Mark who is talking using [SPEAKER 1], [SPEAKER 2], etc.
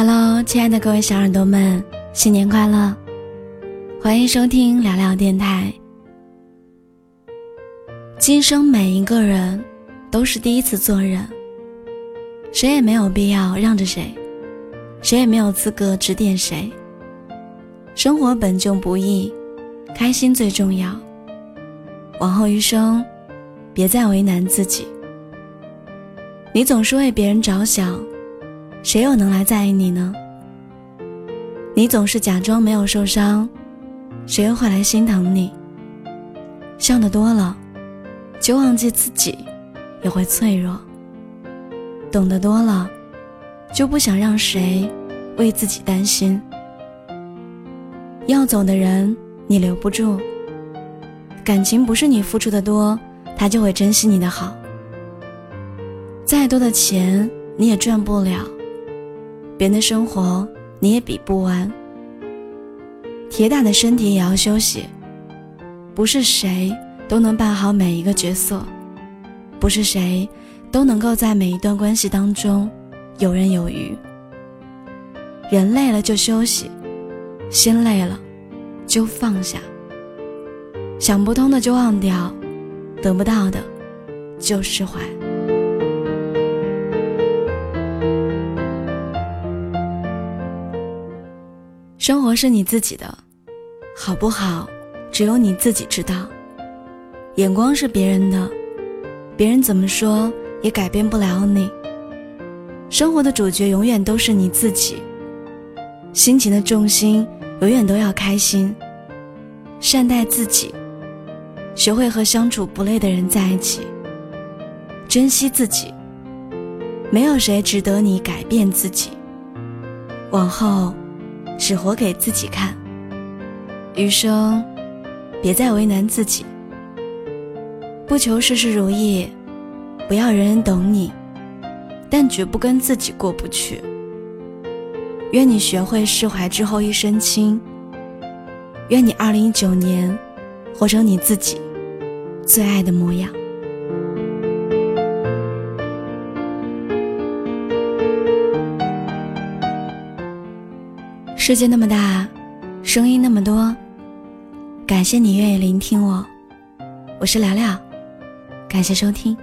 [SPEAKER 1] Hello，亲爱的各位小耳朵们，新年快乐！欢迎收听聊聊电台。今生每一个人都是第一次做人，谁也没有必要让着谁，谁也没有资格指点谁。生活本就不易，开心最重要。往后余生，别再为难自己。你总是为别人着想。谁又能来在意你呢？你总是假装没有受伤，谁又会来心疼你？笑的多了，就忘记自己也会脆弱。懂得多了，就不想让谁为自己担心。要走的人你留不住，感情不是你付出的多，他就会珍惜你的好。再多的钱你也赚不了。别人的生活你也比不完，铁打的身体也要休息。不是谁都能扮好每一个角色，不是谁都能够在每一段关系当中游刃有余。人累了就休息，心累了就放下，想不通的就忘掉，得不到的就释怀。生活是你自己的，好不好，只有你自己知道。眼光是别人的，别人怎么说也改变不了你。生活的主角永远都是你自己，心情的重心永远都要开心。善待自己，学会和相处不累的人在一起，珍惜自己。没有谁值得你改变自己。往后。只活给自己看，余生别再为难自己。不求事事如意，不要人人懂你，但绝不跟自己过不去。愿你学会释怀之后一身轻。愿你二零一九年活成你自己最爱的模样。世界那么大，声音那么多，感谢你愿意聆听我，我是聊聊，感谢收听。